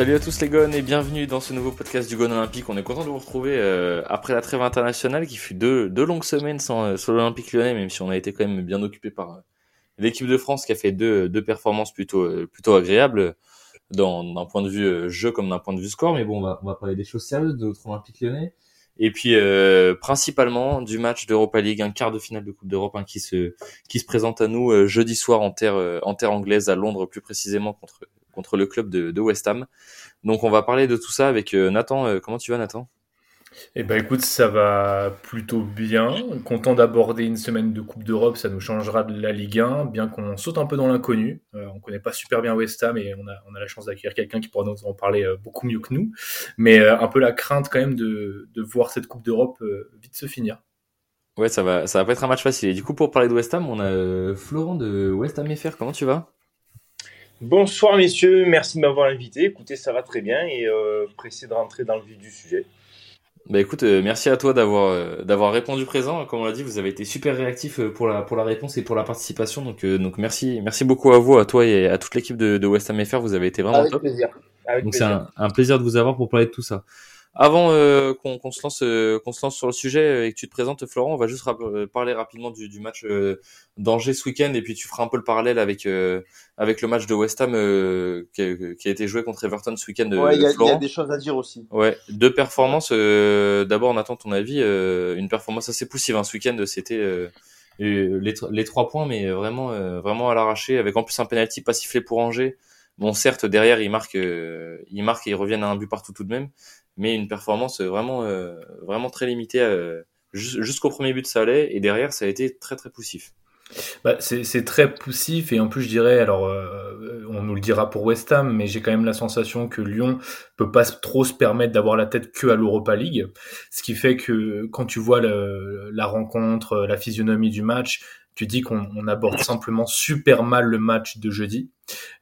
Salut à tous les gones et bienvenue dans ce nouveau podcast du Gone Olympique. On est content de vous retrouver euh, après la trêve internationale qui fut deux, longues semaines sans, euh, sur l'Olympique lyonnais, même si on a été quand même bien occupé par euh, l'équipe de France qui a fait deux, performances plutôt, agréables d'un point de vue euh, jeu comme d'un point de vue score. Mais bon, on va, on va parler des choses sérieuses de notre Olympique lyonnais. Et puis euh, principalement du match d'Europa League, un quart de finale de Coupe d'Europe hein, qui se qui se présente à nous euh, jeudi soir en terre euh, en terre anglaise à Londres plus précisément contre contre le club de, de West Ham. Donc on va parler de tout ça avec Nathan. Comment tu vas Nathan? Eh ben écoute, ça va plutôt bien. Content d'aborder une semaine de Coupe d'Europe, ça nous changera de la Ligue 1, bien qu'on saute un peu dans l'inconnu. Euh, on connaît pas super bien West Ham et on a, on a la chance d'accueillir quelqu'un qui pourra nous en parler euh, beaucoup mieux que nous. Mais euh, un peu la crainte quand même de, de voir cette Coupe d'Europe euh, vite se finir. Ouais, ça va ça va pas être un match facile. Et du coup pour parler de West Ham, on a euh, Florent de West Ham FR. Comment tu vas? Bonsoir messieurs, merci de m'avoir invité. Écoutez, ça va très bien et euh, pressé de rentrer dans le vif du sujet. Bah écoute, euh, merci à toi d'avoir euh, d'avoir répondu présent. Comme on l'a dit, vous avez été super réactif euh, pour la pour la réponse et pour la participation. Donc euh, donc merci merci beaucoup à vous, à toi et à toute l'équipe de, de West Ham FR. Vous avez été vraiment Avec top. plaisir. Avec Donc c'est un, un plaisir de vous avoir pour parler de tout ça. Avant euh, qu'on qu'on se lance euh, qu'on se lance sur le sujet et que tu te présentes Florent, on va juste rap- euh, parler rapidement du, du match euh, d'Angers ce week-end et puis tu feras un peu le parallèle avec euh, avec le match de West Ham euh, qui, a, qui a été joué contre Everton ce week-end Ouais, il y, a- des choses à dire aussi. Ouais, deux performances. Euh, D'abord, on attend ton avis. euh, une performance assez poussive. hein. Ce week-end, c'était les, les trois points, mais vraiment, euh, vraiment à l'arraché, avec en plus un penalty pas sifflé pour Angers. Bon, certes, derrière, ils marquent, euh, ils marquent et ils reviennent à un but partout tout de même, mais une performance euh, vraiment, euh, vraiment très limitée. euh, jus- Jusqu'au premier but, ça allait, et derrière, ça a été très, très poussif. Bah, c'est très poussif et en plus je dirais, alors euh, on nous le dira pour West Ham, mais j'ai quand même la sensation que Lyon peut pas trop se permettre d'avoir la tête que à l'Europa League, ce qui fait que quand tu vois le- la rencontre, la physionomie du match, tu dis qu'on on aborde simplement super mal le match de jeudi.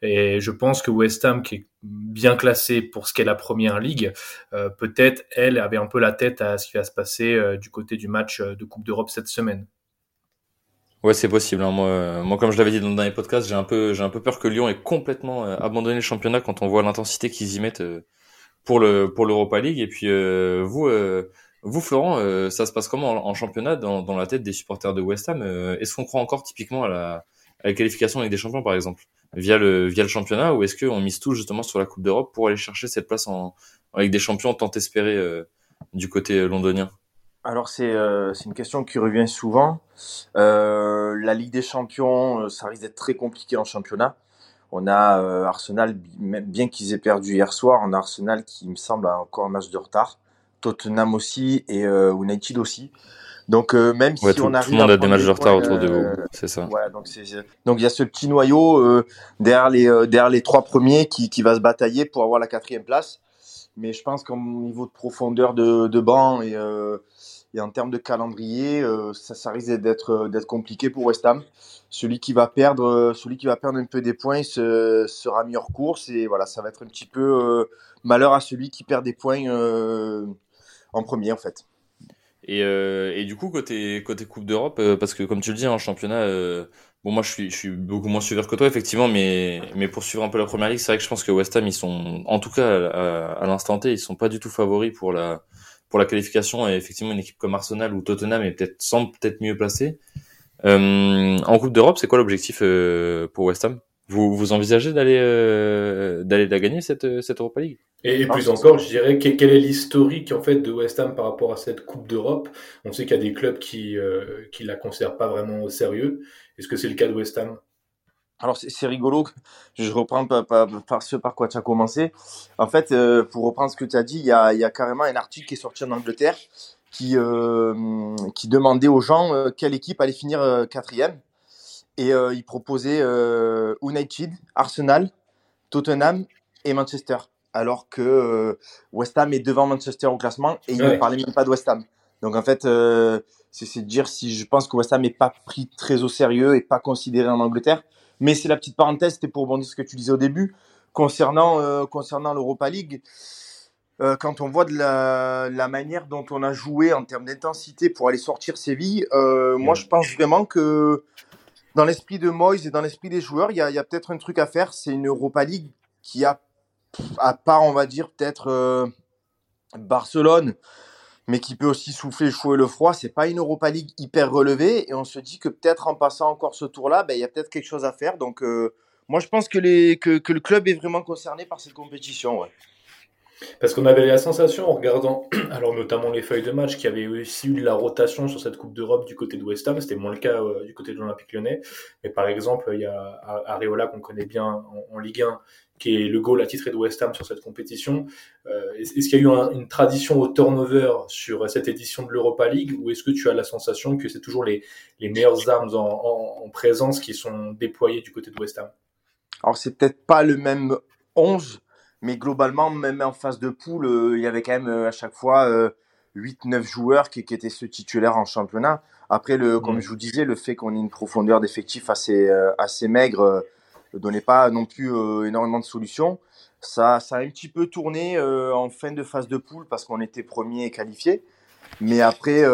Et je pense que West Ham, qui est bien classé pour ce qu'est la première ligue, euh, peut-être elle avait un peu la tête à ce qui va se passer euh, du côté du match euh, de Coupe d'Europe cette semaine. Ouais, c'est possible. hein. Moi, euh, moi, comme je l'avais dit dans le dernier podcast, j'ai un peu, j'ai un peu peur que Lyon ait complètement euh, abandonné le championnat quand on voit l'intensité qu'ils y mettent pour le pour l'Europa League. Et puis euh, vous, euh, vous Florent, euh, ça se passe comment en, championnat dans, dans la tête des supporters de West Ham Est-ce qu'on croit encore typiquement à la, à la qualification avec des champions, par exemple, via le via le championnat, ou est-ce qu'on mise tout justement sur la Coupe d'Europe pour aller chercher cette place en avec des champions tant espérés euh, du côté londonien? Alors c'est euh, une question qui revient souvent. Euh, la Ligue des Champions, euh, ça risque d'être très compliqué en championnat. On a euh, Arsenal, bien qu'ils aient perdu hier soir, on a Arsenal qui me semble a encore un match de retard. Tottenham aussi et euh, United aussi. Donc euh, même Ouais, si tout, on tout arrive le monde a des matchs de retard autour de euh, vous, c'est ça. Voilà, donc il y a ce petit noyau euh, derrière les euh, derrière les trois premiers qui, qui va se batailler pour avoir la quatrième place. Mais je pense qu'au niveau de profondeur de, de banc et, euh, et en termes de calendrier, euh, ça, ça risque d'être d'être compliqué pour West Ham. Celui qui va perdre euh, celui qui va perdre un peu des points se, sera mis hors course et voilà, ça va être un petit peu euh, malheur à celui qui perd des points euh, en premier en fait. Et, euh, et du coup, côté, côté Coupe d'Europe, euh, parce que comme tu le dis, en championnat, euh, bon, moi je suis, je suis beaucoup moins suiveur que toi, effectivement, mais, mais pour suivre un peu la première ligue, c'est vrai que je pense que West Ham, ils sont, en tout cas, à, à l'instant T, ils sont pas du tout favoris pour la, pour la qualification. Et effectivement, une équipe comme Arsenal ou Tottenham est peut-être, semble peut-être mieux placée. Euh, en Coupe d'Europe, c'est quoi l'objectif euh, pour West Ham? Vous, vous envisagez d'aller euh, d'aller la gagner cette, cette Europa League? Et, et Ah, plus encore, je dirais, que- quel est l'historique en fait de West Ham par rapport à cette Coupe d'Europe? On sait qu'il y a des clubs qui euh, qui la considèrent pas vraiment au sérieux. Est-ce que c'est le cas de West Ham? Alors c'est c'est rigolo, je reprends par, par, par ce par quoi tu as commencé. En fait, euh, pour reprendre ce que tu as dit, il y a, il y a carrément un article qui est sorti en Angleterre qui, euh, qui demandait aux gens euh, quelle équipe allait finir euh, quatrième. Et euh, il proposait euh, United, Arsenal, Tottenham et Manchester. Alors que euh, West Ham est devant Manchester au classement et il ne parlait même pas de West Ham. Donc en fait, euh, c'est de dire si je pense que West Ham n'est pas pris très au sérieux et pas considéré en Angleterre. Mais c'est la petite parenthèse, c'était pour rebondir ce que tu disais au début. Concernant, concernant l'Europa League, euh, quand on voit de la, la, manière dont on a joué en termes d'intensité pour aller sortir Séville, euh, moi je pense vraiment que dans l'esprit de Moyes et dans l'esprit des joueurs, il y a, peut-être un truc à faire. C'est une Europa League qui a, à part, on va dire, peut-être euh, Barcelone, mais qui peut aussi souffler le chaud et le froid. C'est pas une Europa League hyper relevée. Et on se dit que peut-être en passant encore ce tour-là, ben, il y a peut-être quelque chose à faire. Donc, euh, moi, je pense que, le club est vraiment concerné par cette compétition. Parce qu'on avait la sensation en regardant, alors notamment les feuilles de match, qu'il y avait aussi eu de la rotation sur cette Coupe d'Europe du côté de West Ham. C'était moins le cas euh, du côté de l'Olympique lyonnais. Mais par exemple, il y a Areola qu'on connaît bien en, Ligue 1, qui est le goal attitré de West Ham sur cette compétition. Euh, est-ce qu'il y a eu une tradition au turnover sur cette édition de l'Europa League? Ou est-ce que tu as la sensation que c'est toujours les, les meilleures armes en, en présence qui sont déployées du côté de West Ham? Alors c'est peut-être pas le même 11 mais globalement, même en phase de poule, euh, il y avait quand même euh, à chaque fois 8-9 euh, joueurs qui, qui, étaient ceux titulaires en championnat. Après, le, comme je vous disais, le fait qu'on ait une profondeur d'effectifs assez, assez maigre ne donnait pas non plus énormément de solutions. Ça, ça a un petit peu tourné en fin de phase de poule parce qu'on était premier et qualifié. Mais après,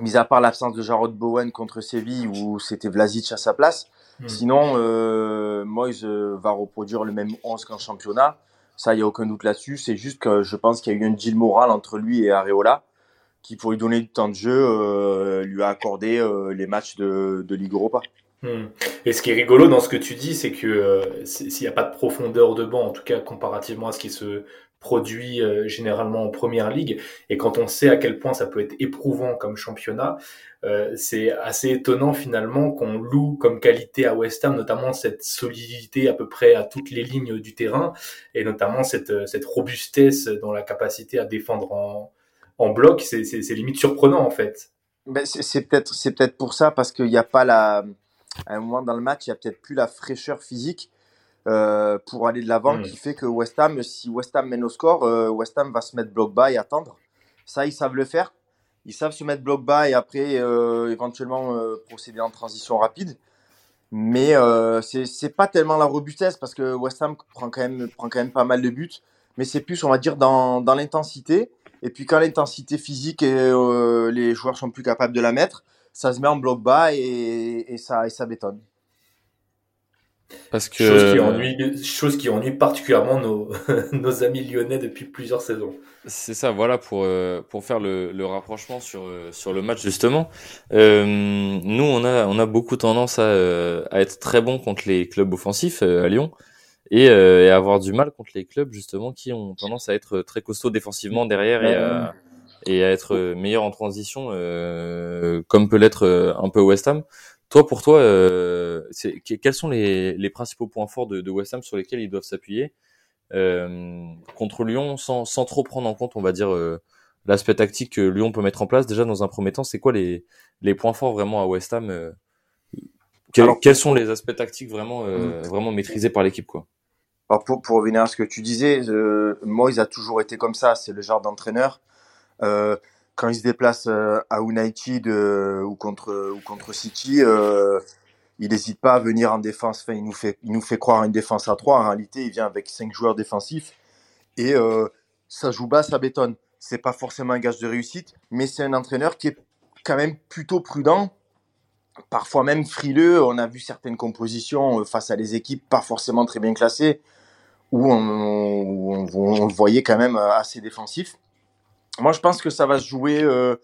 mis à part l'absence de Jarrod Bowen contre Séville où c'était Vlasic à sa place, Hmm. Sinon, euh, Moyes va reproduire le même 11 qu'en championnat. Ça, il n'y a aucun doute là-dessus. C'est juste que je pense qu'il y a eu un deal moral entre lui et Areola qui, pour lui donner du temps de jeu, euh, lui a accordé euh, les matchs de, de Ligue Europa. Hmm. Et ce qui est rigolo dans ce que tu dis, c'est que euh, s'il n'y a pas de profondeur de banc, en tout cas comparativement à ce qui se produit euh, généralement en première ligue. Et quand on sait à quel point ça peut être éprouvant comme championnat, euh, c'est assez étonnant finalement qu'on loue comme qualité à West Ham, notamment cette solidité à peu près à toutes les lignes du terrain, et notamment cette, cette robustesse dans la capacité à défendre en, en bloc. C'est limite surprenant en fait. Ben c'est peut-être c'est peut-être pour ça parce qu'il n'y a pas la à un moment dans le match il y a peut-être plus la fraîcheur physique euh, pour aller de l'avant mm. qui fait que West Ham, si West Ham mène au score, euh, West Ham va se mettre bloc bas et attendre. Ça, ils savent le faire. Ils savent se mettre bloc bas et après euh, éventuellement procéder en transition rapide. Mais c'est pas tellement la robustesse parce que West Ham prend quand même, prend quand même pas mal de buts. Mais c'est plus, on va dire, dans, dans l'intensité. Et puis quand l'intensité physique et les joueurs sont plus capables de la mettre, ça se met en bloc bas et, et ça, et ça bétonne. Parce que... chose, qui ennuie, chose qui ennuie particulièrement nos, nos amis lyonnais depuis plusieurs saisons. C'est ça, voilà, pour, euh, pour faire le, le rapprochement sur, euh, sur le match justement. Euh, nous, on a, on a beaucoup tendance à, euh, à être très bon contre les clubs offensifs à Lyon et, et, avoir du mal contre les clubs justement qui ont tendance à être très costauds défensivement derrière et à, et à être meilleurs en transition, comme peut l'être un peu West Ham. Toi, pour toi, euh, quels sont les, les, principaux points forts de, de, West Ham sur lesquels ils doivent s'appuyer euh, contre Lyon, sans, sans, trop prendre en compte, on va dire, euh, l'aspect tactique que Lyon peut mettre en place? Déjà, dans un premier temps, c'est quoi les, les, points forts vraiment à West Ham euh, quels, sont les aspects tactiques vraiment, euh, mm. vraiment maîtrisés par l'équipe quoi? Alors pour, pour revenir à ce que tu disais, euh, Moïse a toujours été comme ça. C'est le genre d'entraîneur. Euh, quand il se déplace euh, à United euh, ou contre ou contre City, euh, il n'hésite pas à venir en défense. Enfin, il nous fait il nous fait croire une défense à trois. En réalité, il vient avec cinq joueurs défensifs et ça joue bas, ça bétonne. C'est pas forcément un gage de réussite, mais c'est un entraîneur qui est quand même plutôt prudent, parfois même frileux. On a vu certaines compositions face à des équipes pas forcément très bien classées, où on, on, on le voyait quand même assez défensif. Moi, je pense que ça va se jouer. Euh,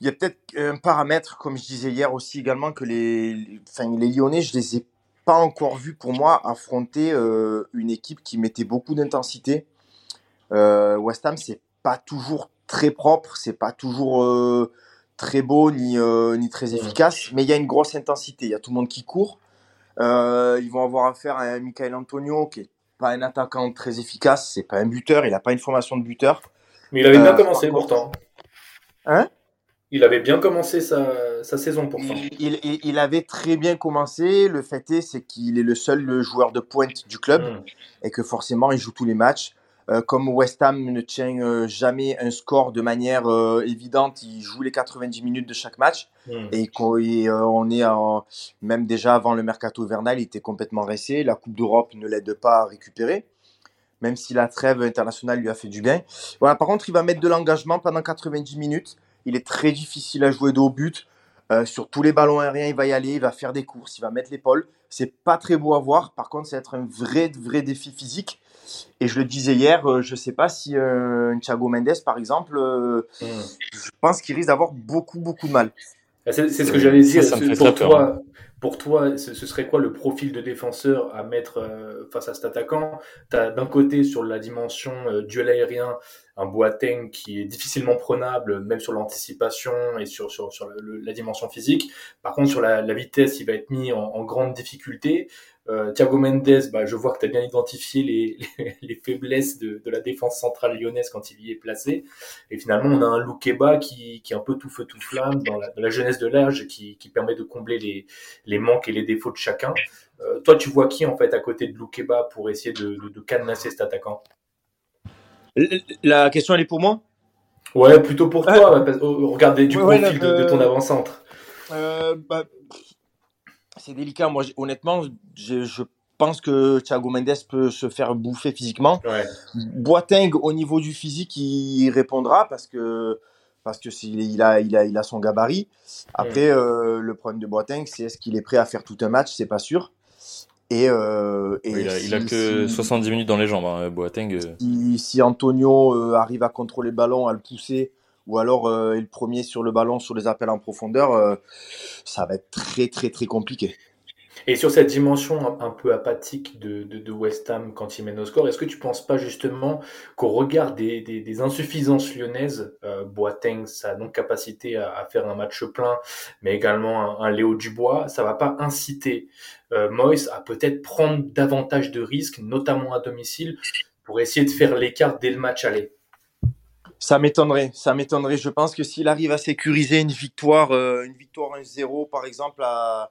il y a peut-être un paramètre, comme je disais hier aussi également, que les, enfin, les Lyonnais, je les ai pas encore vus pour moi affronter euh, une équipe qui mettait beaucoup d'intensité. Euh, West Ham, c'est pas toujours très propre, c'est pas toujours très beau ni, ni très efficace, mais il y a une grosse intensité. Il y a tout le monde qui court. Ils vont avoir affaire à un Michael Antonio qui est pas un attaquant très efficace, c'est pas un buteur, il a pas une formation de buteur. Mais il avait bien euh, commencé pourtant. Hein? Il avait bien commencé sa, sa saison pourtant. Il, il, il, avait très bien commencé. Le fait est, c'est qu'il est le seul joueur de pointe du club hmm. et que forcément il joue tous les matchs. Euh, comme West Ham ne tient euh, jamais un score de manière euh, évidente, il joue les 90 minutes de chaque match. Hmm. Et, et euh, on est même déjà avant le mercato vernal, il était complètement resté. La Coupe d'Europe ne l'aide pas à récupérer. Même si la trêve internationale lui a fait du bien. Voilà, par contre, il va mettre de l'engagement pendant 90 minutes. Il est très difficile à jouer de haut but. Euh, sur tous les ballons aériens, il va y aller, il va faire des courses, il va mettre l'épaule. C'est pas très beau à voir. Par contre, c'est être un vrai, vrai défi physique. Et je le disais hier, euh, je sais pas si euh, Thiago Mendes, par exemple, euh, Mm. je pense qu'il risque d'avoir beaucoup, beaucoup de mal. Ah, C'est ce que j'allais dire. Ça, ça me fait pour, très peur, toi, pour toi, ce, serait quoi le profil de défenseur à mettre euh, face à cet attaquant? D'un côté sur la dimension euh, duel aérien un Boateng qui est difficilement prenable, même sur l'anticipation et sur, sur, sur la dimension physique. Par contre, sur la, vitesse, il va être mis en grande difficulté. Euh, Thiago Mendes, bah, je vois que tu as bien identifié les, les, les faiblesses de, de la défense centrale lyonnaise quand il y est placé. Et finalement, on a un Loukeba qui, qui est un peu tout feu tout flamme dans la, dans la jeunesse de l'âge, qui, qui permet de combler les, les manques et les défauts de chacun. Euh, toi, tu vois qui en fait à côté de Loukeba pour essayer de, de, de cadenasser cet attaquant? La question, elle est pour moi? Ouais, plutôt pour toi. parce- oh, Regardez du Ouais, profil de, de ton avant-centre. Euh, bah, c'est délicat. Moi, honnêtement, je, pense que Thiago Mendes peut se faire bouffer physiquement. Ouais. Boateng, au niveau du physique, il répondra parce que parce que il a, il a, il a son gabarit. Après, euh, le problème de Boateng, c'est est-ce qu'il est prêt à faire tout un match? C'est pas sûr. Et, euh, et Oui, il, a, il a que si- 70 minutes dans les jambes, hein, Boateng. euh. si, si Antonio euh, arrive à contrôler le ballon, à le pousser, ou alors euh, le premier sur le ballon sur les appels en profondeur, euh, ça va être très très très compliqué. Et sur cette dimension un, peu apathique de, West Ham quand il mène au score, est-ce que tu penses pas justement qu'au regard des, insuffisances lyonnaises, euh, Boateng, sa non-capacité à, faire un match plein, mais également un, un Léo Dubois, ça va pas inciter euh, Moyes à peut-être prendre davantage de risques, notamment à domicile, pour essayer de faire l'écart dès le match aller? Ça m'étonnerait, ça m'étonnerait. Je pense que s'il arrive à sécuriser une victoire, euh, une victoire 1-0 par exemple à,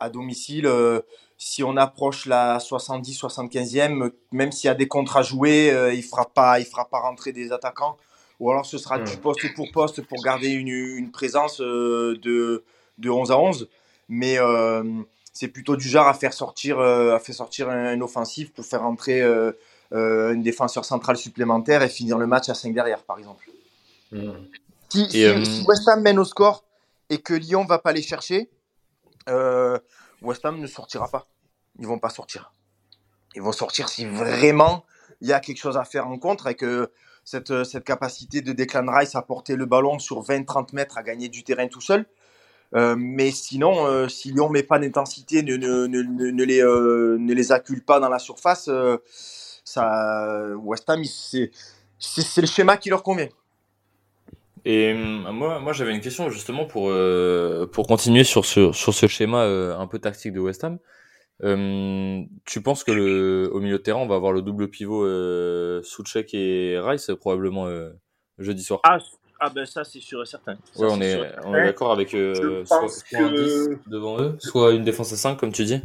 à domicile, euh, si on approche la 70-75e, même s'il y a des contres à jouer, euh, il fera pas, il fera pas rentrer des attaquants. Ou alors ce sera Mm. du poste pour poste pour garder une, une présence de, de 11 à 11. Mais c'est plutôt du genre à faire sortir, à faire sortir un, un offensif pour faire entrer euh, euh, un défenseur central supplémentaire et finir le match à 5 derrière, par exemple. Si, si- euh, si West Ham mène au score et que Lyon va pas les chercher, euh, West Ham ne sortira pas. Ils vont pas sortir. Ils vont sortir si vraiment il y a quelque chose à faire en contre et que cette, cette capacité de Declan Rice à porter le ballon sur 20-30 mètres, à gagner du terrain tout seul. Euh, mais sinon, euh, si Lyon met pas d'intensité, ne, ne, ne, ne, ne les, euh, ne les accule pas dans la surface, ça, West Ham, c'est le schéma qui leur convient. Et hum, moi, moi j'avais une question justement pour, euh, pour continuer sur ce, sur ce schéma euh, un peu tactique de West Ham. Euh, tu penses que le, au milieu de terrain, on va avoir le double pivot euh, Soucek et Rice probablement euh, jeudi soir? Ah, ah ben ça c'est sûr et certain. Ça, Ouais, on est, on est d'accord avec euh, soit, soit un que- 10 devant eux, soit une défense à 5 comme tu dis?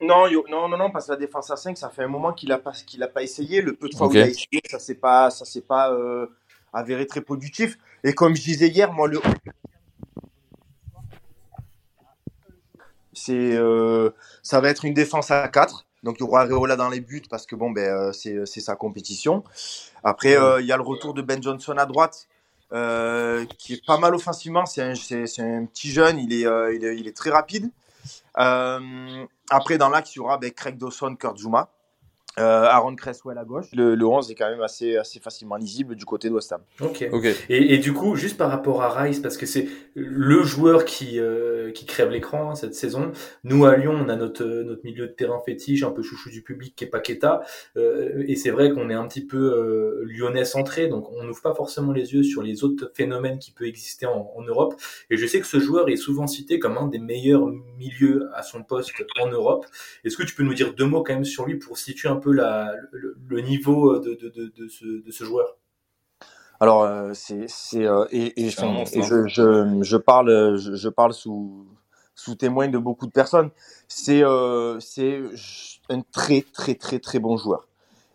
Non, yo- non, non, non, parce que la défense à 5, ça fait un moment qu'il a pas, qu'il a pas essayé. Le peu de fois Ok. où il a essayé, ça s'est pas, ça s'est pas euh, avéré très productif. Et comme je disais hier, moi le c'est, euh, ça va être une défense à 4. Donc il y aura Areola dans les buts parce que bon ben euh, c'est, c'est sa compétition. Après euh, il y a le retour de Ben Johnson à droite. qui est pas mal offensivement, c'est un, c'est, c'est un petit jeune, il est, il est, il est très rapide. Euh, après, dans l'axe, il y aura ben, Craig Dawson, Kurt euh, Aaron Cresswell à gauche. Le, le 11 est quand même assez, assez facilement lisible du côté de West Ham. Ok. Ok. Et, et du coup, juste par rapport à Rice, parce que c'est le joueur qui, euh, qui crève l'écran hein, cette saison. Nous, à Lyon, on a notre, notre milieu de terrain fétiche, un peu chouchou du public, qui est Paqueta. Euh, et c'est vrai qu'on est un petit peu euh, lyonnais centré, donc on n'ouvre pas forcément les yeux sur les autres phénomènes qui peuvent exister en, en Europe. Et je sais que ce joueur est souvent cité comme un des meilleurs milieux à son poste en Europe. Est-ce que tu peux nous dire deux mots quand même sur lui pour situer un peu la, le, le niveau de, de, de, de, ce, de ce joueur Alors, euh, c'est, euh, et, je, je, je parle, je, je parle sous, sous témoin de beaucoup de personnes. C'est, euh, c'est un très, très, très, très bon joueur.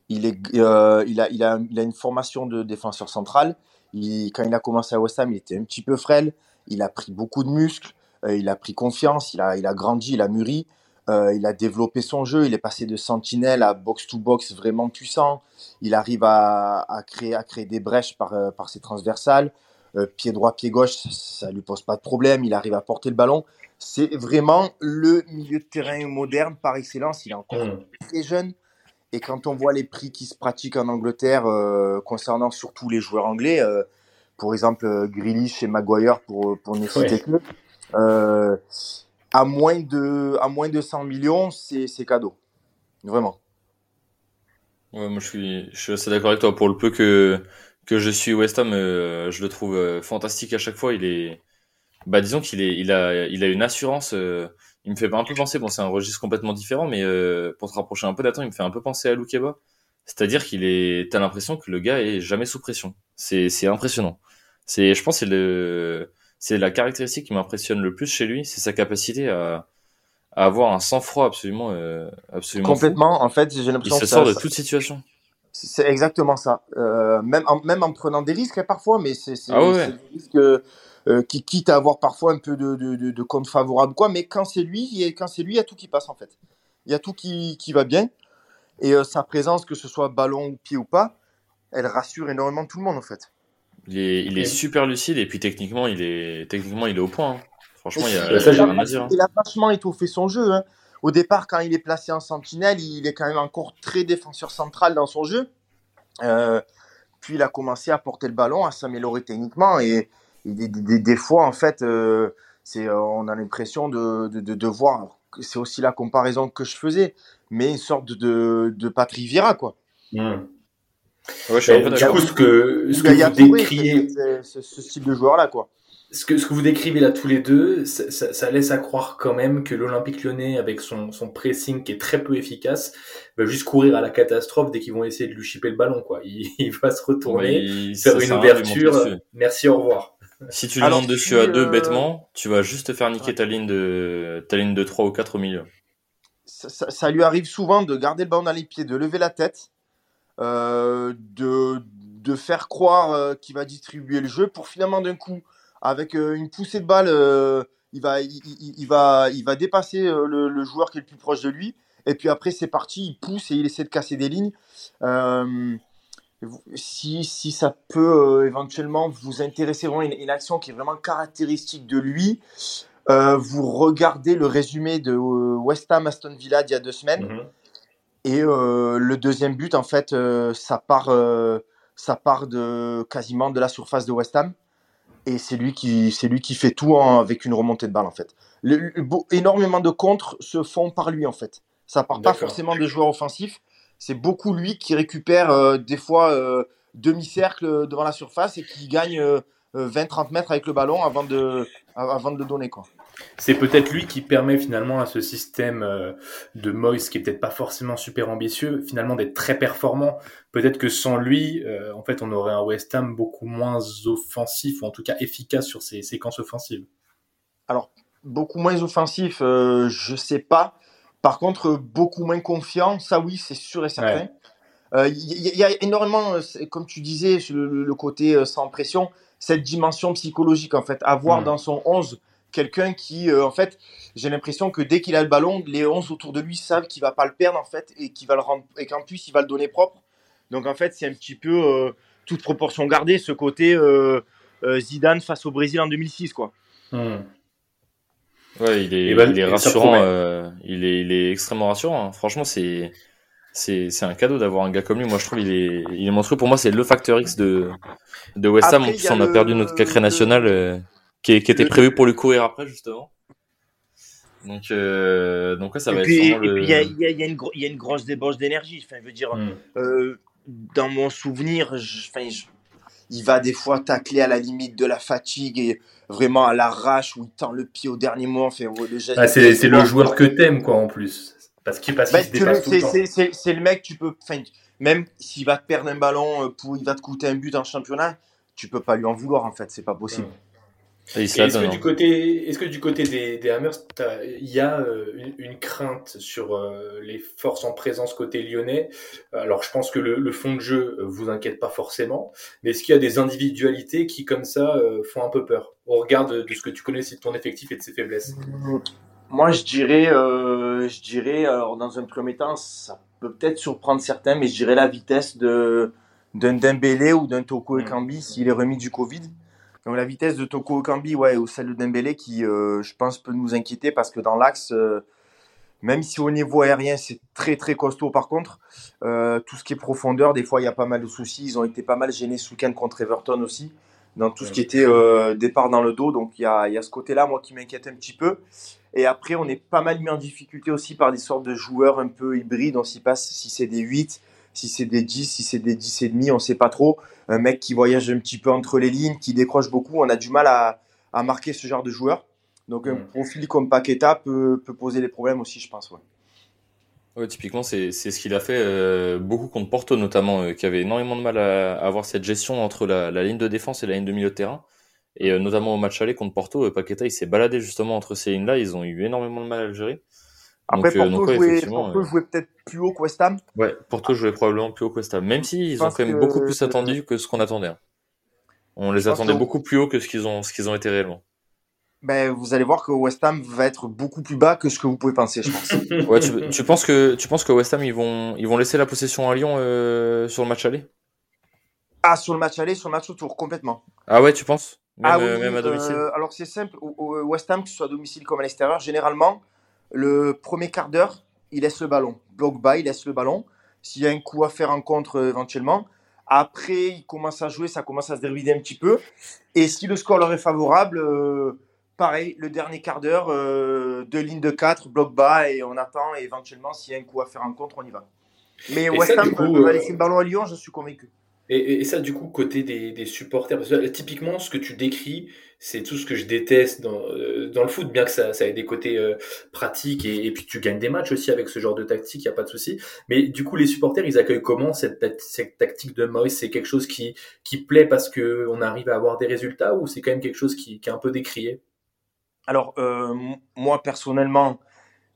Il, est, euh, il, a, il, a, il a une formation de défenseur central. Il, quand il a commencé à West Ham, il était un petit peu frêle. Il a pris beaucoup de muscles. euh, il a pris confiance. Il a, il a grandi. Il a mûri. Euh, il a développé son jeu, il est passé de sentinelle à box-to-box vraiment puissant. Il arrive à, à, créer, à créer des brèches par, euh, par ses transversales. Euh, pied droit, pied gauche, ça lui pose pas de problème. Il arrive à porter le ballon. C'est vraiment le milieu de terrain moderne par excellence. Il est encore Mm. très jeune. Et quand on voit les prix qui se pratiquent en Angleterre concernant surtout les joueurs anglais, pour exemple Grealish et Maguire pour, pour ne citer que, à, moins de, à moins de 100 millions, c'est c'est cadeau. Vraiment. Ouais, moi je suis, je suis assez d'accord avec toi. Pour le peu que, que je suis West Ham, euh, je le trouve euh, fantastique à chaque fois. Il est, bah disons qu'il est, il a, il a une assurance. euh, il me fait un peu penser, bon c'est un registre complètement différent, mais euh, pour te rapprocher un peu d'Athan, il me fait un peu penser à Loukeba. C'est-à-dire qu'il est, t'as l'impression que le gars est jamais sous pression. C'est, c'est impressionnant. C'est, je pense, c'est le, c'est la caractéristique qui m'impressionne le plus chez lui, c'est sa capacité à, à avoir un sang-froid absolument, euh, absolument fou. Complètement. En fait, j'ai Il l'impression se que sort ça, de toute situation. c'est exactement ça. Euh, même, en, même en prenant des risques hein, parfois, mais c'est Ah ouais, des risques euh, qui quitte à avoir parfois un peu de, de, de, de compte favorable, quoi. Mais quand c'est lui, il y a- quand c'est lui, il y a tout qui passe en fait. Il y a tout qui, qui va bien. Et sa présence, que ce soit ballon ou pied ou pas, elle rassure énormément tout le monde en fait. Il est, il est Ok. super lucide et puis techniquement, il est, techniquement, il est au point. hein. Franchement, il y a, il y a j'ai- rien à dire. hein. Il a vachement étoffé son jeu. hein. Au départ, quand il est placé en sentinelle, il est quand même encore très défenseur central dans son jeu. Euh, puis il a commencé à porter le ballon, à s'améliorer techniquement. Et, et des, des- des fois, en fait, euh, c'est, euh, on a l'impression de, de, de, de voir, c'est aussi la comparaison que je faisais, mais une sorte de, de Patrick Vieira, quoi. Mm. Ouais, je suis un peu Et du coup, ce que, ce que Yaya vous décriez, ce style de joueur-là, quoi. ce que, ce que vous décrivez là tous les deux, ça, ça- ça laisse à croire quand même que l'Olympique lyonnais, avec son, son pressing qui est très peu efficace, va juste courir à la catastrophe dès qu'ils vont essayer de lui chipper le ballon. Quoi. Il, il va se retourner, il- faire une ouverture. Merci, au revoir. Si tu lui montes dessus à deux euh, bêtement, tu vas juste te faire niquer ta ligne de, ta ligne de 3 ou 4 au milieu. ça, ça- ça lui arrive souvent de garder le ballon dans les pieds, de lever la tête, euh, de, de faire croire euh, qu'il va distribuer le jeu pour finalement d'un coup, avec euh, une poussée de balle, il, va, il, va, il va dépasser le, joueur qui est le plus proche de lui. Et puis après, c'est parti, il pousse et il essaie de casser des lignes. Si, si ça peut éventuellement vous intéresser vraiment une, une action qui est vraiment caractéristique de lui, vous regardez le résumé de West Ham Aston Villa d'il y a deux semaines Mhm. Et euh, le deuxième but en fait euh, ça part euh, ça part de quasiment de la surface de West Ham et c'est lui qui c'est lui qui fait tout en- avec une remontée de balle en fait. Le- le- beau- énormément de contres se font par lui en fait. Ça part pas forcément des joueurs offensifs, c'est beaucoup lui qui récupère euh, des fois euh, demi-cercle devant la surface et qui gagne euh, 20-30 mètres avec le ballon avant de avant de le donner quoi. C'est peut-être lui qui permet finalement à ce système euh, de Moyes, qui est peut-être pas forcément super ambitieux, finalement d'être très performant. Peut-être que sans lui, euh, en fait, on aurait un West Ham beaucoup moins offensif, ou en tout cas efficace sur ses séquences offensives. beaucoup moins offensif, euh, je sais pas. Par contre, euh, beaucoup moins confiant, ça oui, c'est sûr et certain. Euh, Il y, y- y a énormément, euh, comme tu disais, le, le côté euh, sans pression, cette dimension psychologique en fait. Avoir Mm. dans son 11 quelqu'un qui, euh, en fait, j'ai l'impression que dès qu'il a le ballon, les 11 autour de lui savent qu'il va pas le perdre en fait et qu'il va le rendre, et qu'en plus il va le donner propre. Donc en fait, c'est un petit peu euh, toute proportion gardée, ce côté euh, euh, Zidane face au Brésil en 2006 quoi. Hmm. Ouais, il est, ben, il est rassurant. promet. euh, il est, il est extrêmement rassurant. hein. Franchement, c'est, c'est, c'est un cadeau d'avoir un gars comme lui. Moi, je trouve il est, il est monstrueux. Pour moi, c'est le facteur X de, de West Ham. Après, En plus, on a le- perdu notre cacré national, euh, qui, qui était le- prévu pour lui courir après, justement. Donc, euh, donc ouais, ça va et être et puis il y a, il y a- il y a une gro- il y a une grosse débauche d'énergie. Enfin, je veux dire, Hmm. euh, dans mon souvenir, je- enfin, je- il va des fois tacler à la limite de la fatigue et vraiment à l'arrache où il tend le pied au dernier moment. Enfin, ouais, le geste- Ah, c'est c'est le joueur que t'aimes, quoi, en plus. Parce qu'il qu'il Bah, se tu dépasse le- tout le c'est- temps. le mec, tu peux, même s'il va te perdre un ballon, euh, pour, il va te coûter un but en championnat, tu peux pas lui en vouloir en fait, c'est pas possible. Est-ce que, du côté, est-ce que du côté des, des Hammers, il y a euh, une, une crainte sur euh, les forces en présence côté lyonnais? Alors, je pense que le, le fond de jeu vous inquiète pas forcément, mais est-ce qu'il y a des individualités qui, comme ça, euh, font un peu peur au regard de, de ce que tu connais de ton effectif et de ses faiblesses? Moi, je dirais, euh, je dirais, alors dans un premier temps, ça peut peut-être surprendre certains, mais je dirais la vitesse de d'un Dembélé ou d'un Toko Ekambi s'il est remis du Covid. Donc la vitesse de Toko Ekambi, ouais, ou celle de Dembélé qui, euh, je pense, peut nous inquiéter parce que dans l'axe, euh, même si au niveau aérien c'est très très costaud par contre, euh, tout ce qui est profondeur, des fois il y a pas mal de soucis. Ils ont été pas mal gênés ce week-end contre Everton aussi, dans tout ce qui était départ dans le dos. Donc il y a, il y a ce côté-là, moi, qui m'inquiète un petit peu. Et après, on est pas mal mis en difficulté aussi par des sortes de joueurs un peu hybrides. On s'y passe si c'est des 8, si c'est des 10, si c'est des 10 et demi, on sait pas trop. Un mec qui voyage un petit peu entre les lignes, qui décroche beaucoup, on a du mal à, à marquer ce genre de joueur. Donc un profil comme Paqueta peut, peut poser des problèmes aussi, je pense. Ouais. Ouais, typiquement, c'est c'est ce qu'il a fait euh, beaucoup contre Porto, notamment, euh, qui avait énormément de mal à, à avoir cette gestion entre la, la ligne de défense et la ligne de milieu de terrain. Et euh, notamment au match aller contre Porto, euh, Paqueta, il s'est baladé justement entre ces lignes-là. Ils ont eu énormément de mal à le gérer. Après, Donc, euh, Porto, donc, ouais, jouait, Porto euh, jouait peut-être plus haut que West Ham. Ouais, Porto jouait probablement plus haut que West Ham, même si ils ont quand même que- beaucoup plus attendu que ce qu'on attendait. hein. On les attendait que- beaucoup plus haut que ce qu'ils ont, ce qu'ils ont été réellement. Ben, vous allez voir que West Ham va être beaucoup plus bas que ce que vous pouvez penser, je pense. Ouais, tu, tu penses que tu penses que West Ham ils vont ils vont laisser la possession à Lyon euh, sur le match aller? Ah, sur le match aller, sur le match retour, complètement. Ah ouais, tu penses? Même, ah oui, euh, même à euh, domicile. alors c'est simple, au, au West Ham, que ce soit à domicile comme à l'extérieur, généralement, le premier quart d'heure, il laisse le ballon. Bloc bas, il laisse le ballon. S'il y a un coup à faire en contre, euh, éventuellement. Après, il commence à jouer, ça commence à se dévider un petit peu. Et si le score leur est favorable, euh, pareil, le dernier quart d'heure, euh, deux lignes de 4, bloc bas, et on attend. Et éventuellement, s'il y a un coup à faire en contre, on y va. Mais West Ham va euh, laisser le ballon à Lyon, je suis convaincu. Et, et ça, du coup, côté des, des supporters, parce que là, typiquement, ce que tu décris, c'est tout ce que je déteste dans, euh, dans le foot, bien que ça, ça ait des côtés euh, pratiques et, et puis tu gagnes des matchs aussi avec ce genre de tactique, il n'y a pas de souci. Mais du coup, les supporters, ils accueillent comment cette, ta- cette tactique de Moyes C'est quelque chose qui, qui plaît parce que on arrive à avoir des résultats ou c'est quand même quelque chose qui, qui est un peu décrié? Alors, euh, moi, personnellement,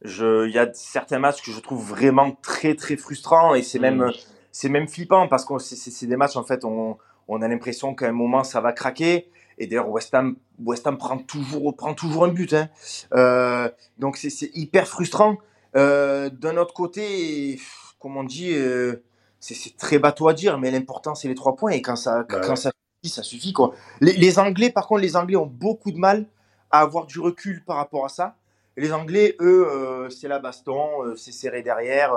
il y a certains matchs que je trouve vraiment très, très frustrants et c'est même, Mm. C'est même flippant parce que c'est- des matchs, en fait, on, on a l'impression qu'à un moment, ça va craquer. Et d'ailleurs, West Ham, West Ham prend toujours, prend toujours un but. Hein. Euh, donc, c'est hyper frustrant. Euh, D'un autre côté, comme on dit, euh, c'est très bateau à dire, mais l'important, c'est les trois points. Et quand ça, Bah quand ça suffit, ça suffit. Quoi. Les, les Anglais, par contre, les Anglais ont beaucoup de mal à avoir du recul par rapport à ça. Et les Anglais, eux, c'est la baston, c'est serré derrière.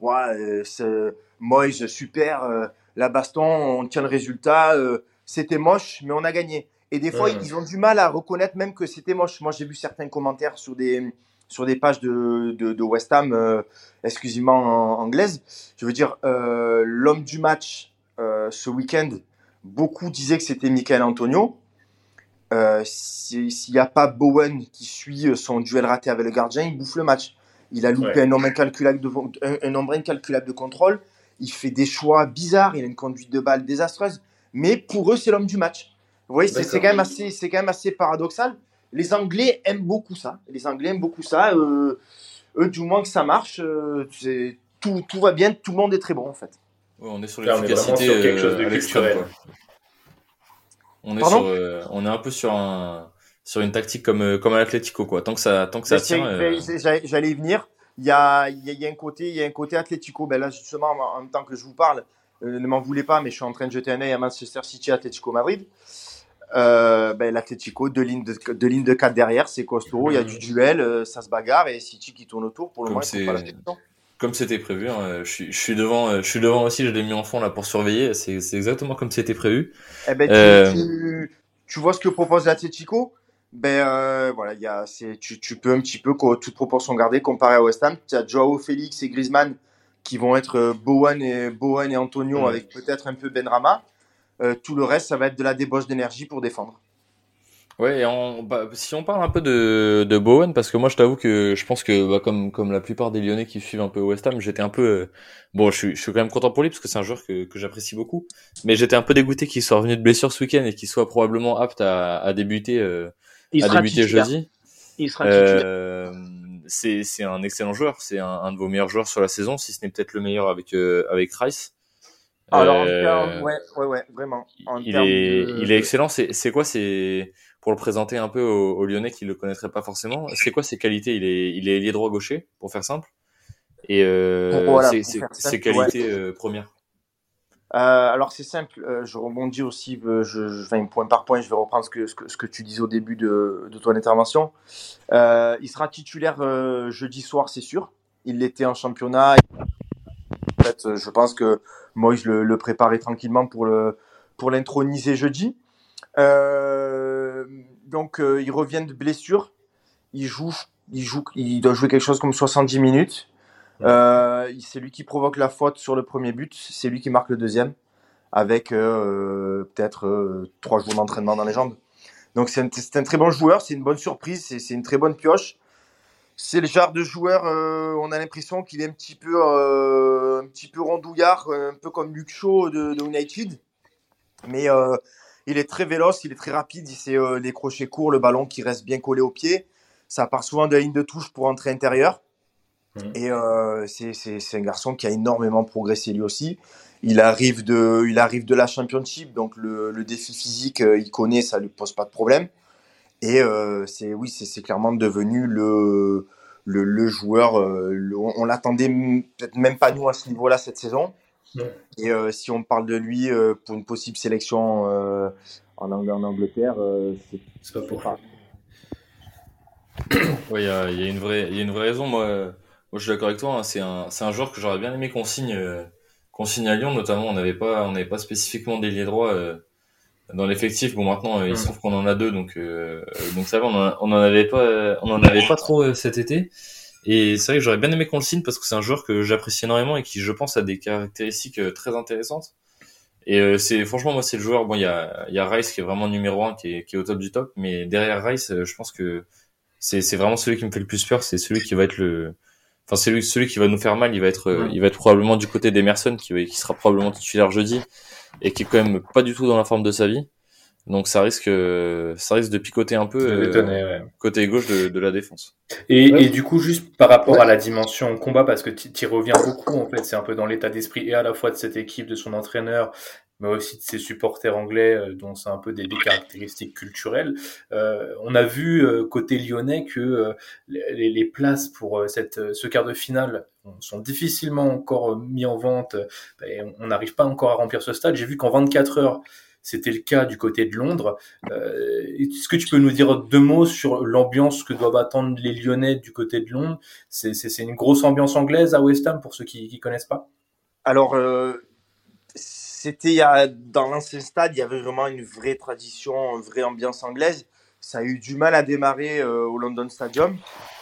ouais, Moyes, super, euh, la baston, on tient le résultat. euh, c'était moche, mais on a gagné. Et des fois, ils ont du mal à reconnaître même que c'était moche. Moi, j'ai vu certains commentaires sur des, sur des pages de, de, de West Ham, euh, exclusivement en- anglaises. Je veux dire, euh, l'homme du match ce week-end, beaucoup disaient que c'était Michael Antonio. Si- S'il n'y a pas Bowen qui suit son duel raté avec le gardien, il bouffe le match. Il a loupé Ouais. un nombre incalculable de, un, un nombre incalculable de contrôle. Il fait des choix bizarres. Il a une conduite de balle désastreuse. Mais pour eux, c'est l'homme du match. Vous voyez, c'est quand, même assez- c'est quand même assez paradoxal. Les Anglais aiment beaucoup ça. Les Anglais aiment beaucoup ça. Euh, eux, du moins que ça marche, euh, c'est- tout, tout va bien. Tout le monde est très bon, en fait. Ouais, on est sur on l'efficacité quelque chose de euh, culturel. On est Pardon? sur, euh, on est un peu sur un, sur une tactique comme, comme à l'Atlético, quoi. Tant que ça, tant que ça tient. euh, j'allais y venir. Il y a, y a- y a un côté, il y a un côté Atlético. Ben là, justement, en même temps que je vous parle, euh, ne m'en voulez pas, mais je suis en train de jeter un œil à Manchester City, Atlético Madrid. Euh, ben, L'Atlético, deux lignes, de, deux lignes de 4 derrière, c'est costaud, il y a du duel, euh, ça se bagarre, et City qui tourne autour, pour le moment, ils pas la c'est- question. Comme c'était prévu, hein, euh, je suis, je suis devant, je suis devant aussi, je l'ai mis en fond là pour surveiller. C'est, exactement comme c'était prévu. Eh ben, tu, tu, tu vois ce que propose l'Atlético ben euh, voilà, il y a, c'est, tu, tu peux un petit peu, toute proportion gardée, comparé à West Ham. Tu as Joao Félix et Griezmann qui vont être euh, Bowen et, Bowen et Antonio Ouais. avec peut-être un peu Benrama. Euh, tout le reste, ça va être de la débauche d'énergie pour défendre. Ouais, et en, bah, si on parle un peu de, de Bowen, parce que moi je t'avoue que je pense que bah, comme, comme la plupart des Lyonnais qui suivent un peu West Ham, j'étais un peu euh, bon, je suis, je suis quand même content pour lui parce que c'est un joueur que, que j'apprécie beaucoup, mais j'étais un peu dégoûté qu'il soit revenu de blessure ce week-end et qu'il soit probablement apte à, à débuter euh, Il sera titulaire. jeudi. Il sera. Euh, c'est c'est un excellent joueur, c'est un, un de vos meilleurs joueurs sur la saison, si ce n'est peut-être le meilleur avec euh, avec Rice. Alors, en Euh, termes- ouais, ouais, ouais, vraiment. En il est, de- il est excellent. C'est, c'est quoi C'est pour le présenter un peu aux, Lyonnais qui le connaîtraient pas forcément. C'est quoi ses qualités? Il est il est ailier droit gaucher pour faire simple. Et euh, ses qualités premières. Euh, alors c'est simple, euh, je rebondis aussi, euh, je, je, point par point, je vais reprendre ce que, ce que, tu disais au début de, de ton intervention. il sera titulaire jeudi soir, c'est sûr. Il l'était en championnat. En fait, je pense que Moïse le, le préparait tranquillement pour le pour l'introniser jeudi. donc il revient de blessure. Il joue, il joue, il doit jouer quelque chose comme 70 minutes. Euh, c'est lui qui provoque la faute sur le premier but, c'est lui qui marque le deuxième, avec euh, peut-être euh, trois jours d'entraînement dans les jambes. Donc c'est un, très bon joueur, c'est une bonne surprise, c'est une très bonne pioche. C'est le genre de joueur, on a l'impression qu'il est un petit peu, un petit rondouillard, un peu comme Luke Shaw de, United. Mais il est très véloce, il est très rapide, il sait les crochets courts, le ballon qui reste bien collé au pied. Ça part souvent de la ligne de touche pour entrer intérieur. Mmh. Et euh, c'est un garçon qui a énormément progressé lui aussi. Il arrive de, il arrive de la Championship, donc le, le défi physique, euh, il connaît, ça lui pose pas de problème. Et euh, c'est oui, c'est clairement devenu le, le, le joueur. Euh, on, l'attendait peut-être même pas nous à ce niveau-là cette saison. Mmh. Et euh, si on parle de lui euh, pour une possible sélection en, en, Angleterre, c'est pas pour. Oui, il y a, une vraie, il y a une vraie raison. Moi, moi, je suis d'accord avec toi. Hein, c'est un, c'est un joueur que j'aurais bien aimé qu'on signe, euh, qu'on signe à Lyon, notamment. On n'avait pas, on n'avait pas spécifiquement d'ailier droit euh, dans l'effectif. Bon, maintenant, euh, il se trouve qu'on en a deux, donc donc ça va. On en, on en avait pas, on en avait pas trop cet été. Et c'est vrai que j'aurais bien aimé qu'on le signe parce que c'est un joueur que j'apprécie énormément et qui, je pense, a des caractéristiques très intéressantes. Et c'est franchement moi c'est le joueur. Bon, il y a, il y a Rice qui est vraiment numéro un, qui est, qui est au top du top. Mais derrière Rice, je pense que c'est c'est vraiment celui qui me fait le plus peur. C'est celui qui va être le Enfin, c'est lui, celui qui va nous faire mal. Il va être, euh, il va être probablement du côté d'Emerson, qui, qui sera probablement titulaire jeudi et qui est quand même pas du tout dans la forme de sa vie. Donc ça risque, ça risque de picoter un peu euh, côté gauche de, de la défense. Et, et, du coup, juste par rapport à la dimension combat, parce que tu y reviens beaucoup en fait, c'est un peu dans l'état d'esprit et à la fois de cette équipe, de son entraîneur, mais aussi de ses supporters anglais, euh, dont c'est un peu des, caractéristiques culturelles. Euh, on a vu euh, côté lyonnais que euh, les, les, places pour cette, ce quart de finale sont difficilement encore mis en vente. on n'arrive pas encore à remplir ce stade. J'ai vu qu'en 24 heures, c'était le cas du côté de Londres. Euh, Est-ce que tu peux nous dire deux mots sur l'ambiance que doivent attendre les Lyonnais du côté de Londres? C'est une grosse ambiance anglaise à West Ham pour ceux qui ne connaissent pas? Alors, euh, c'était dans l'ancien stade, il y avait vraiment une vraie tradition, une vraie ambiance anglaise. Ça a eu du mal à démarrer euh, au London Stadium,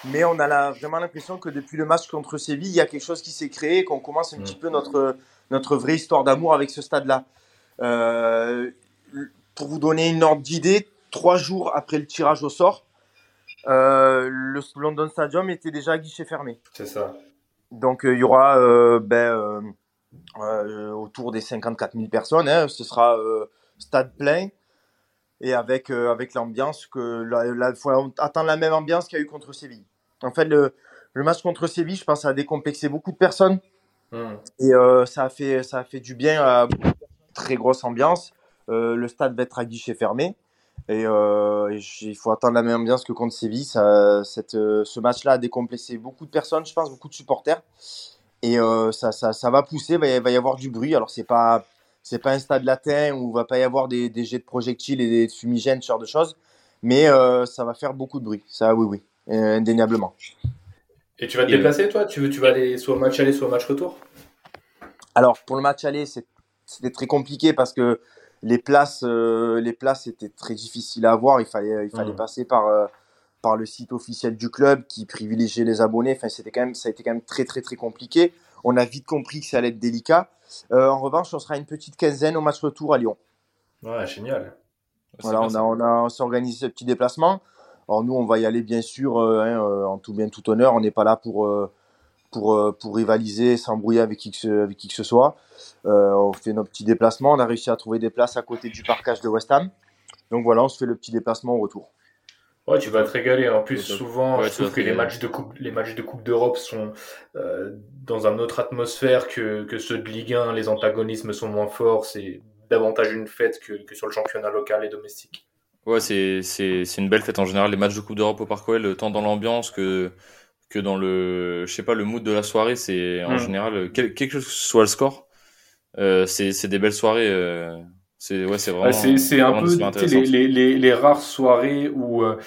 mais on a vraiment l'impression que depuis le match contre Séville, il y a quelque chose qui s'est créé, qu'on commence un mm. petit peu notre, notre vraie histoire d'amour avec ce stade-là. Euh, pour vous donner une ordre d'idée, trois jours après le tirage au sort, euh, le London Stadium était déjà à guichet fermé. C'est ça. Donc il y aura ben, autour des 54 000 personnes. Hein. ce sera euh, stade plein et avec, euh, avec l'ambiance que la, faut attendre la même ambiance qu'il y a eu contre Séville. En fait, le, le match contre Séville, je pense, a décomplexé beaucoup de personnes hmm. et ça, a fait, ça a fait du bien à très grosse ambiance. le stade va être à guichet fermé. Et, il faut attendre la même ambiance que contre Séville. Ça, cette, ce match-là a décomplexé beaucoup de personnes, je pense, beaucoup de supporters. Et euh, ça, ça, ça, va pousser, il va y avoir du bruit. Alors, c'est pas, c'est pas un stade latin où il va pas y avoir des, des, jets de projectiles et des fumigènes, ce genre de choses. Mais euh, ça va faire beaucoup de bruit. Ça, oui, oui, euh, indéniablement. Et tu vas te déplacer, toi? Tu, tu vas aller soit au match aller, soit au match retour? Alors, pour le match aller, c'était très compliqué parce que les places, les places étaient très difficiles à avoir. Il fallait, il fallait mmh. passer par par le site officiel du club qui privilégiait les abonnés. Enfin, c'était quand même, ça a été quand même très très très compliqué. On a vite compris que ça allait être délicat. Euh, en revanche, on sera une petite quinzaine au match retour à Lyon. Ouais, génial. Voilà, on a, on a, s'organisé ce petit déplacement. Alors nous, on va y aller bien sûr euh, hein, euh, en tout bien tout honneur. On n'est pas là pour pour, pour rivaliser, s'embrouiller avec qui, que, avec qui que ce soit. on fait nos petits déplacements. On a réussi à trouver des places à côté du parcage de West Ham. Donc voilà, on se fait le petit déplacement au retour. Ouais, tu vas te régaler. En plus, souvent, je trouve que les matchs de coupe, les matchs de coupe d'Europe sont euh, dans une autre atmosphère que, que ceux de Ligue 1. Les antagonismes sont moins forts. C'est davantage une fête que, que sur le championnat local et domestique. Ouais, c'est c'est c'est une belle fête en général les matchs de Coupe d'Europe au Parc OL tant dans l'ambiance que que dans le je sais pas le mood de la soirée, c'est en Mm. général quel, quel que soit le score, euh, c'est c'est des belles soirées euh, c'est ouais, c'est vraiment Ouais, c'est c'est un vraiment peu tu les, les, les, les rares soirées où euh,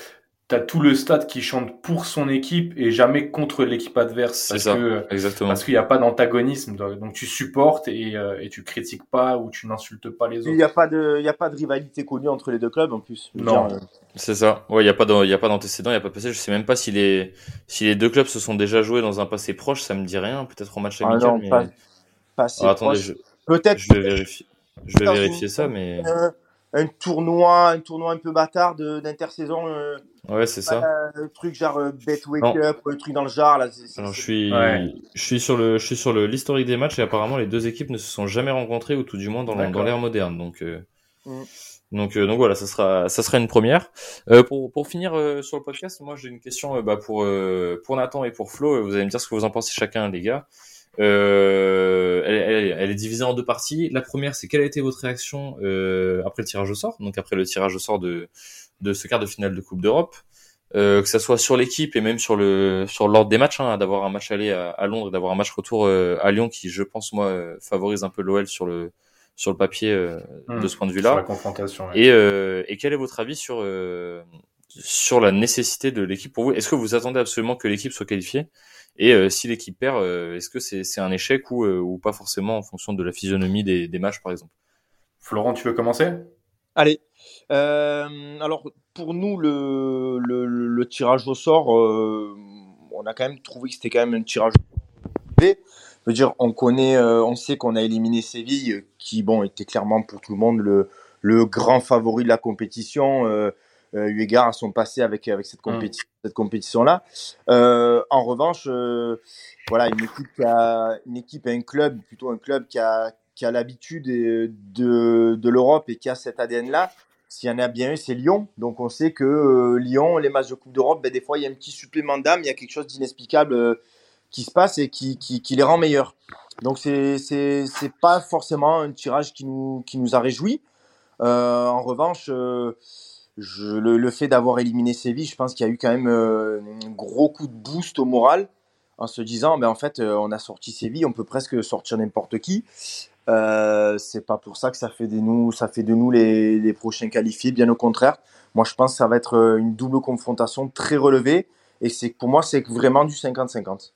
t'as tout le stade qui chante pour son équipe et jamais contre l'équipe adverse C'est parce ça. que Exactement. parce qu'il n'y a pas d'antagonisme donc tu supportes et, euh, et tu critiques pas ou tu n'insultes pas les Il autres. n'y a pas de, il y a pas de rivalité connue entre les deux clubs en plus. Non. dire, euh, C'est ça. Ouais, il y a pas d'an- y a pas d'antécédent, il y a pas de passé. Je sais même pas si les si les deux clubs se sont déjà joués dans un passé proche, ça me dit rien, peut-être en match ah amical non, mais pas, pas Ah, attendez, proche. je, Peut-être je vais vérifier. Je vais vérifier une- ça mais un, un tournoi, un tournoi un peu bâtard de- d'intersaison, euh, ouais, c'est ça. un truc genre euh, Bet Wake Non. Up, un truc dans le genre. Là, Alors, je suis, Ouais. je suis sur le, je suis sur le l'historique des matchs et apparemment les deux équipes ne se sont jamais rencontrées ou tout du moins dans, l'ère moderne. Donc, euh, Mm. donc, euh, donc voilà, ça sera, ça sera une première. Euh, pour, pour finir euh, sur le podcast, moi j'ai une question euh, bah, pour euh, pour Nathan et pour Flo. Vous allez me dire ce que vous en pensez chacun, les gars. Euh, elle, elle- elle est divisée en deux parties. La première, c'est quelle a été votre réaction euh, après le tirage au sort, donc après le tirage au sort de de ce quart de finale de Coupe d'Europe euh, que ça soit sur l'équipe et même sur le sur l'ordre des matchs, hein, d'avoir un match aller à, à Londres d'avoir un match retour euh, à Lyon qui, je pense moi, euh, favorise un peu l'OL sur le sur le papier euh, Hmm. de ce point de vue-là. confrontation. ouais. Et euh, et quel est votre avis sur euh, sur la nécessité de l'équipe pour vous? Est-ce que vous attendez absolument que l'équipe soit qualifiée? Et euh, si l'équipe perd, euh, est-ce que c'est un échec ou euh, ou pas forcément en fonction de la physionomie des des matchs par exemple? Florent, tu veux commencer? Allez. Euh, alors, pour nous, le, le, le tirage au sort, euh, on a quand même trouvé que c'était quand même un tirage au sort. Je veux dire, on connaît, euh, on sait qu'on a éliminé Séville, qui, bon, était clairement pour tout le monde le, le grand favori de la compétition, eu égard à son passé avec, avec cette, compétition, cette compétition-là. Euh, en revanche, euh, voilà, une équipe, qui a, une équipe et un club, plutôt un club qui a, qui a l'habitude de, de, de l'Europe et qui a cet ADN-là, s'il y en a bien eu, c'est Lyon. Donc on sait que euh, Lyon, les matchs de Coupe d'Europe, ben, des fois il y a un petit supplément d'âme, il y a quelque chose d'inexplicable euh, qui se passe et qui, qui, qui les rend meilleurs. Donc c'est c'est pas forcément un tirage qui nous qui nous a réjouis. Euh, en revanche, euh, je, le, le fait d'avoir éliminé Séville, je pense qu'il y a eu quand même euh, un gros coup de boost au moral en se disant, ben en fait, euh, on a sorti Séville, on peut presque sortir n'importe qui. Euh, c'est pas pour ça que ça fait de nous, ça fait de nous les, prochains qualifiés. Bien au contraire, moi je pense que ça va être une double confrontation très relevée. Et c'est pour moi c'est vraiment du 50-50.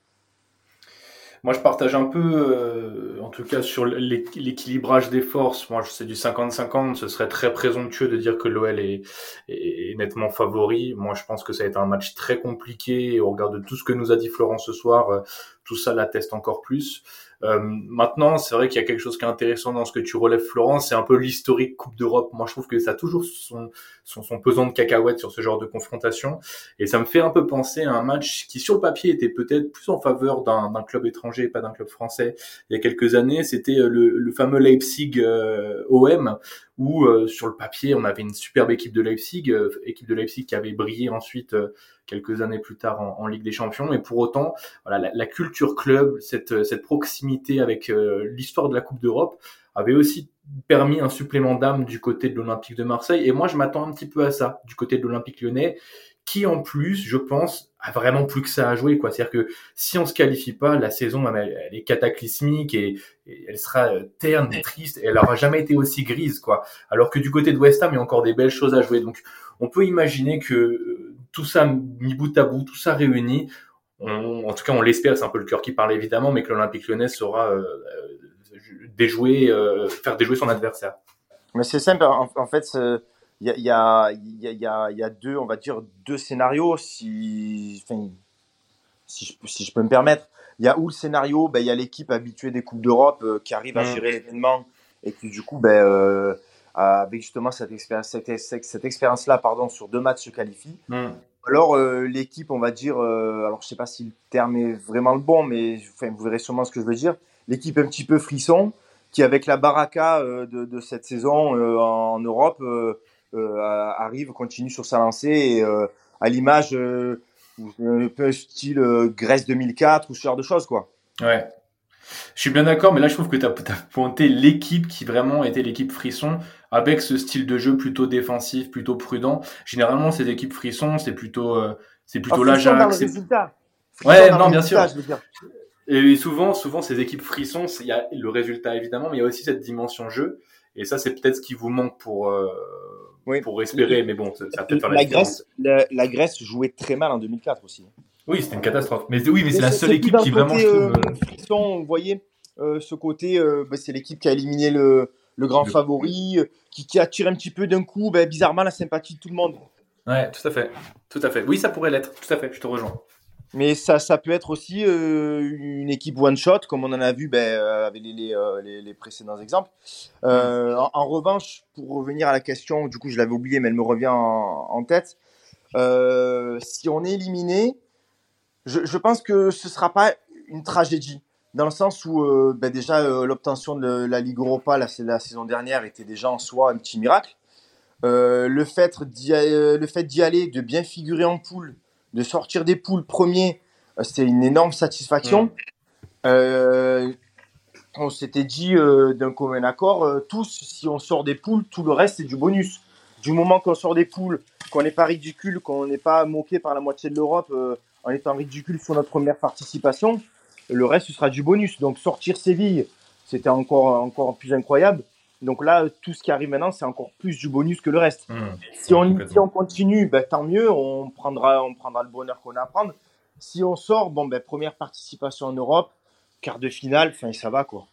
Moi, je partage un peu, euh, en tout cas, sur l'é- l'équilibrage des forces. Moi, je c'est du 50-50. Ce serait très présomptueux de dire que l'OL est, est, nettement favori. Moi, je pense que ça va être un match très compliqué. Au regard de tout ce que nous a dit Florent ce soir, euh, tout ça l'atteste encore plus. Euh, maintenant, c'est vrai qu'il y a quelque chose qui est intéressant dans ce que tu relèves, Florent. C'est un peu l'historique Coupe d'Europe. Moi, je trouve que ça a toujours son, son, son pesant de cacahuètes sur ce genre de confrontation. Et ça me fait un peu penser à un match qui, sur le papier, était peut-être plus en faveur d'un d'un club étranger et pas d'un club français. Il y a quelques années, c'était euh, le, le fameux Leipzig euh, OM, où euh, sur le papier, on avait une superbe équipe de Leipzig, euh, équipe de Leipzig qui avait brillé ensuite euh, quelques années plus tard en, Ligue des Champions. Et pour autant, voilà, la, la culture club, cette, cette proximité avec euh, l'histoire de la Coupe d'Europe, avait aussi permis un supplément d'âme du côté de l'Olympique de Marseille. Et moi, je m'attends un petit peu à ça du côté de l'Olympique lyonnais, qui en plus, je pense, a vraiment plus que ça à jouer. quoi. C'est-à-dire que si on se qualifie pas, la saison, elle, est cataclysmique et, et elle sera euh, terne, triste, et elle aura jamais été aussi grise. quoi. Alors que du côté de West Ham, il y a encore des belles choses à jouer. Donc, on peut imaginer que euh, tout ça mis bout à bout, tout ça réuni, on, en tout cas, on l'espère, c'est un peu le cœur qui parle évidemment, mais que l'Olympique lyonnais saura euh, euh, déjouer, euh, faire déjouer son adversaire. Mais c'est simple, en, en fait, il y a, y, a, y, a, y, deux, on va dire, deux scénarios, si, enfin, si, je, si je peux me permettre. Il y a où le scénario, ben, il y a l'équipe habituée des Coupes d'Europe euh, qui arrive à gérer l'événement et qui, du coup, ben, euh, avec justement cette expérience, cette, cette expérience-là, pardon, sur deux matchs se qualifie. Mm. Alors euh, l'équipe, on va dire, alors je sais pas si le terme est vraiment le bon, mais enfin, vous verrez sûrement ce que je veux dire. L'équipe un petit peu frisson, qui avec la baraka de, de, cette saison en Europe arrive, continue sur sa lancée et à l'image un peu style Grèce 2004 ou ce genre de choses quoi. Ouais. Je suis bien d'accord, mais là je trouve que tu as, pointé l'équipe qui vraiment était l'équipe frisson avec ce style de jeu plutôt défensif, plutôt prudent. Généralement, ces équipes frisson, c'est plutôt, euh, c'est plutôt l'Ajax. Ouais, non, bien sûr. Et souvent, souvent, ces équipes frissons, il y a le résultat évidemment, mais il y a aussi cette dimension jeu. Et ça, c'est peut-être ce qui vous manque pour, euh, pour espérer. Mais bon, ça, peut-être faire la, la Grèce, la, Grèce jouait très mal en 2004 aussi. Oui, c'était une catastrophe. Mais oui, mais c'est la seule équipe qui vraiment. Euh, frisson, vous voyez, euh, ce côté, euh, bah, c'est l'équipe qui a éliminé le, le grand favori, qui, qui, attire un petit peu d'un coup, bah, bizarrement, la sympathie de tout le monde. Ouais, tout à fait. Tout à fait. Oui, ça pourrait l'être. Tout à fait, je te rejoins. Mais ça, ça peut être aussi euh, une équipe one-shot, comme on en a vu ben, avec les, les, les, précédents exemples. Euh, en, en, revanche, pour revenir à la question, du coup, je l'avais oublié, mais elle me revient en, en tête. Euh, si on est éliminé, je, je, pense que ce sera pas une tragédie, dans le sens où euh, ben déjà euh, l'obtention de la Ligue Europa la, la, saison dernière était déjà en soi un petit miracle. Euh, le fait d'y le fait d'y aller, de bien figurer en poule, de sortir des poules premiers, c'était une énorme satisfaction. Mmh. on s'était dit d'un commun accord, tous, si on sort des poules, tout le reste c'est du bonus. Du moment qu'on sort des poules, qu'on n'est pas ridicule, qu'on n'est pas moqué par la moitié de l'Europe en étant ridicule sur notre première participation, le reste ce sera du bonus. Donc sortir Séville, c'était encore, encore plus incroyable. Donc là, tout ce qui arrive maintenant, c'est encore plus du bonus que le reste. Mmh. si, on, si, on, continue, ben, tant mieux, on prendra, on prendra le bonheur qu'on a à prendre. Si on sort, bon, ben, première participation en Europe, quart de finale, fin, ça va quoi.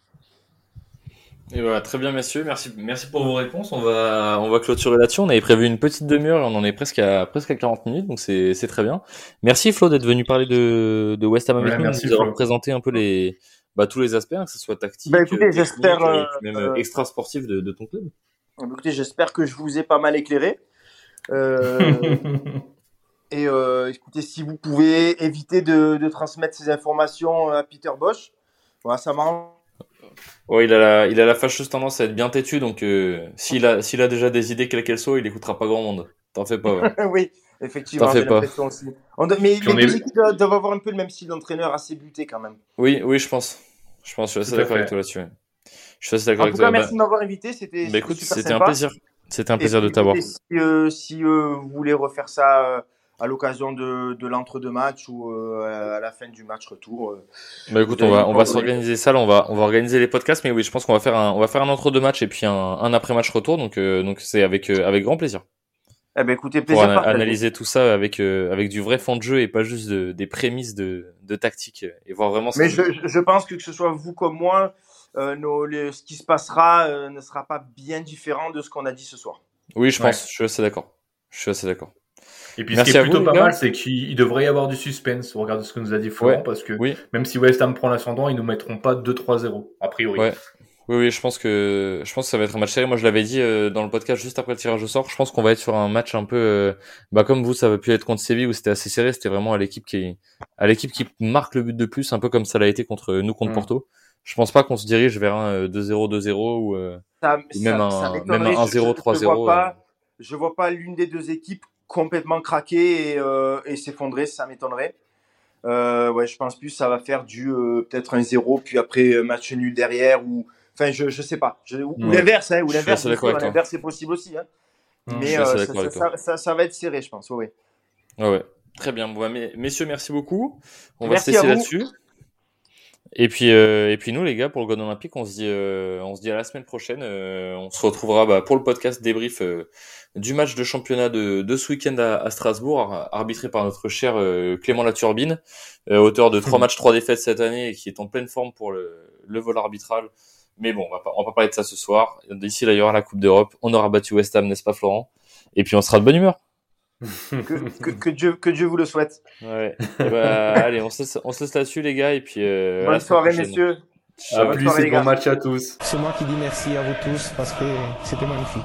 Et voilà, très bien messieurs, merci, merci pour vos réponses. On va, on va clôturer là-dessus. On avait prévu une petite demi-heure et on en est presque à presque à 40 minutes, donc c'est, c'est très bien. Merci Flo d'être venu parler de, de West Ham avec nous, de nous présenter un peu les, bah, tous les aspects, hein, que ce soit tactique, bah, écoutez, j'espère, euh, même euh, extra sportif de, de, ton club. Bah, écoutez, j'espère que je vous ai pas mal éclairé. Euh, et euh, écoutez, si vous pouvez éviter de, de transmettre ces informations à Peter Bosch, voilà, ça m'arrange Ouais, il a la, il a la fâcheuse tendance à être bien têtu, donc euh, s'il a, a déjà des idées quelles qu'elles soient, il écoutera pas grand monde. T'en fais pas. Ouais. oui, effectivement. T'en fais pas. Aussi. On Mais les deux équipes doivent avoir un peu le même style d'entraîneur, assez buté quand même. Oui, oui, je pense. Je pense. Je suis assez d'accord avec toi là-dessus. Je suis assez d'accord avec toi. En tout cas, merci de m'avoir invité. C'était. Bah, écoute, c'était un plaisir. C'était un plaisir de t'avoir. Si, euh, si euh, vous voulez refaire ça euh, à l'occasion de, de l'entre-deux matchs ou euh, à la fin du match retour. Euh, bah écoute, on va, on va s'organiser ça, là, on va, on va organiser les podcasts, mais oui, je pense qu'on va faire un, on va faire un entre-deux matchs et puis un, un après-match retour, donc, euh, donc c'est avec, avec grand plaisir. Eh ben écoutez, plaisir Pour analyser tout ça avec, avec du vrai fond de jeu et pas juste de, des prémices de, de tactique et voir vraiment. Ce mais je, je pense que que ce soit vous comme moi, nos, les, ce qui se passera ne sera pas bien différent de ce qu'on a dit ce soir. Oui, je pense. Je suis assez d'accord. Je suis assez d'accord. Et puis ce qui est plutôt pas mal, c'est qu'il devrait y avoir du suspense au regard de ce que nous a dit Florent, parce que même si West Ham prend l'ascendant, ils nous mettront pas 2-3-0, a priori. Ouais. Oui, oui, je pense que je pense que ça va être un match serré. Moi, je l'avais dit euh, dans le podcast juste après le tirage au sort. Je pense qu'on va être sur un match un peu, euh, bah comme vous, ça va pu être contre Séville où c'était assez serré. C'était vraiment à l'équipe qui, à l'équipe qui marque le but de plus, un peu comme ça l'a été contre nous contre mm. Porto. Je pense pas qu'on se dirige vers un 2-0, euh, 2-0 ou, ça, même, un, même un 1-0, 3-0. Je vois pas, je vois pas l'une des deux équipes complètement craquer et, euh, et s'effondrer, ça m'étonnerait. Euh, ouais, je pense plus ça va faire du euh, peut-être un zéro, puis après euh, match nul derrière ou enfin je je sais pas, je, ou, l'inverse, hein, ou l'inverse, l'inverse c'est possible aussi. Hein. Mais euh, ça, ça, ça, ça, va être serré, je pense. Ouais. Ouais, ouais. Très bien. Bon, bah, messieurs, merci beaucoup. On merci va se laisser là-dessus. Et puis, euh, et puis nous, les gars, pour le Golden Olympique, on se dit, euh, on se dit à la semaine prochaine. Euh, on se retrouvera bah, pour le podcast débrief du match de championnat de, de ce week-end à, à, Strasbourg, arbitré par notre cher Clément Laturbine, auteur de trois mmh. matchs, trois défaites cette année et qui est en pleine forme pour le, le vol arbitral. Mais bon, on va, pas, on va pas parler de ça ce soir. D'ici là, il y aura la Coupe d'Europe. On aura battu West Ham, n'est-ce pas, Florent? Et puis on sera de bonne humeur que, que, Dieu, que Dieu vous le souhaite. Ouais. bah, allez, on se laisse, on se laisse là-dessus, les gars. Et puis, euh, Bonne soirée, messieurs. À plus et bon match à tous. C'est moi qui dis merci à vous tous parce que c'était magnifique.